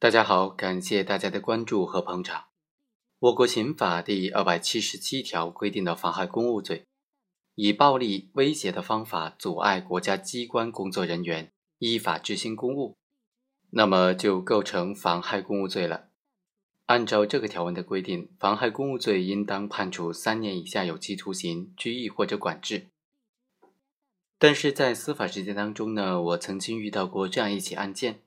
大家好，感谢大家的关注和捧场。我国刑法第二百七十七条规定的妨害公务罪，以暴力威胁的方法阻碍国家机关工作人员依法执行公务，那么就构成妨害公务罪了。按照这个条文的规定，妨害公务罪应当判处三年以下有期徒刑、拘役或者管制。但是在司法实践当中呢，我曾经遇到过这样一起案件。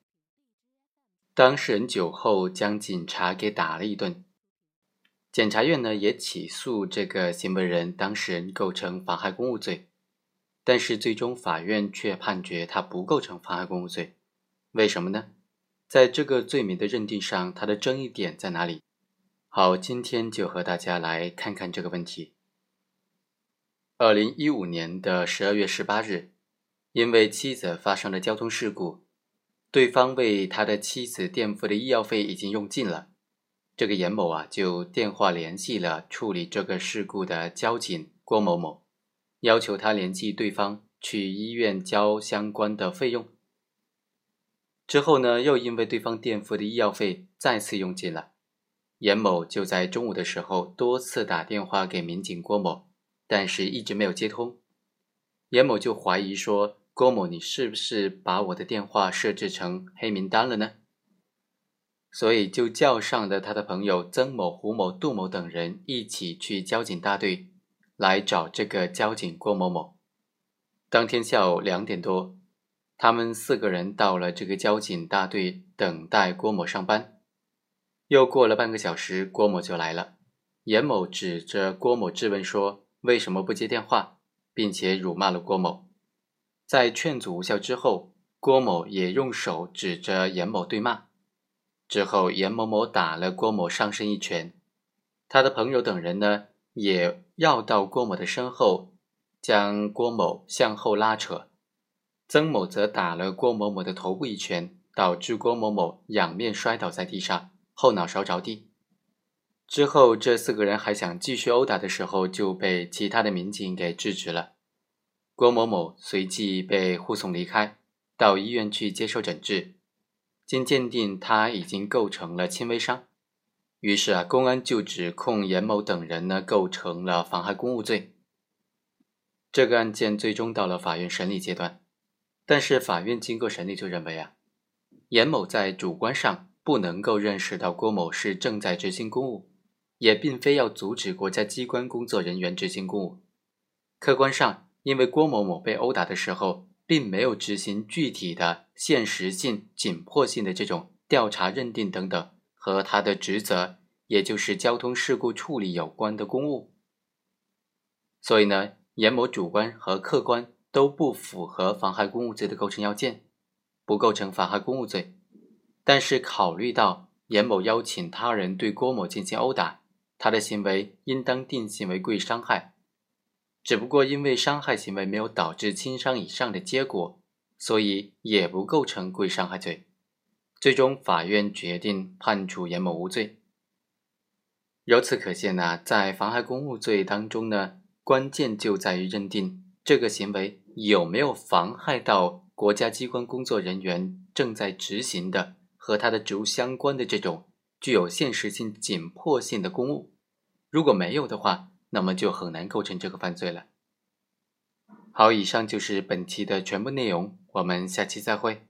当事人酒后将警察给打了一顿，检察院呢也起诉这个行为人当事人构成妨害公务罪，但是最终法院却判决他不构成妨害公务罪。为什么呢？在这个罪名的认定上，它的争议点在哪里？好，今天就和大家来看看这个问题。二零一五年的十二月十八日，因为妻子发生了交通事故。对方为他的妻子垫付的医药费已经用尽了，这个严某啊就电话联系了处理这个事故的交警郭某某，要求他联系对方去医院交相关的费用。之后呢，又因为对方垫付的医药费再次用尽了，严某就在中午的时候多次打电话给民警郭某，但是一直没有接通，严某就怀疑说。郭某，你是不是把我的电话设置成黑名单了呢？所以就叫上了他的朋友曾某、胡某、杜某等人一起去交警大队来找这个交警郭某某。当天下午两点多，他们四个人到了这个交警大队等待郭某上班。又过了半个小时，郭某就来了。严某指着郭某质问说：“为什么不接电话？”并且辱骂了郭某。在劝阻无效之后，郭某也用手指着严某对骂。之后，严某某打了郭某上身一拳，他的朋友等人呢也绕到郭某的身后，将郭某向后拉扯。曾某则打了郭某某的头部一拳，导致郭某某仰面摔倒在地上，后脑勺着地。之后，这四个人还想继续殴打的时候，就被其他的民警给制止了。郭某某随即被护送离开，到医院去接受诊治。经鉴定，他已经构成了轻微伤。于是啊，公安就指控严某等人呢构成了妨害公务罪。这个案件最终到了法院审理阶段，但是法院经过审理就认为啊，严某在主观上不能够认识到郭某是正在执行公务，也并非要阻止国家机关工作人员执行公务，客观上。因为郭某某被殴打的时候，并没有执行具体的现实性、紧迫性的这种调查认定等等和他的职责，也就是交通事故处理有关的公务，所以呢，严某主观和客观都不符合妨害公务罪的构成要件，不构成妨害公务罪。但是考虑到严某邀请他人对郭某进行殴打，他的行为应当定性为故意伤害。只不过因为伤害行为没有导致轻伤以上的结果，所以也不构成故意伤害罪。最终，法院决定判处严某无罪。由此可见呢，在妨害公务罪当中呢，关键就在于认定这个行为有没有妨害到国家机关工作人员正在执行的和他的职务相关的这种具有现实性、紧迫性的公务。如果没有的话，那么就很难构成这个犯罪了。好，以上就是本期的全部内容，我们下期再会。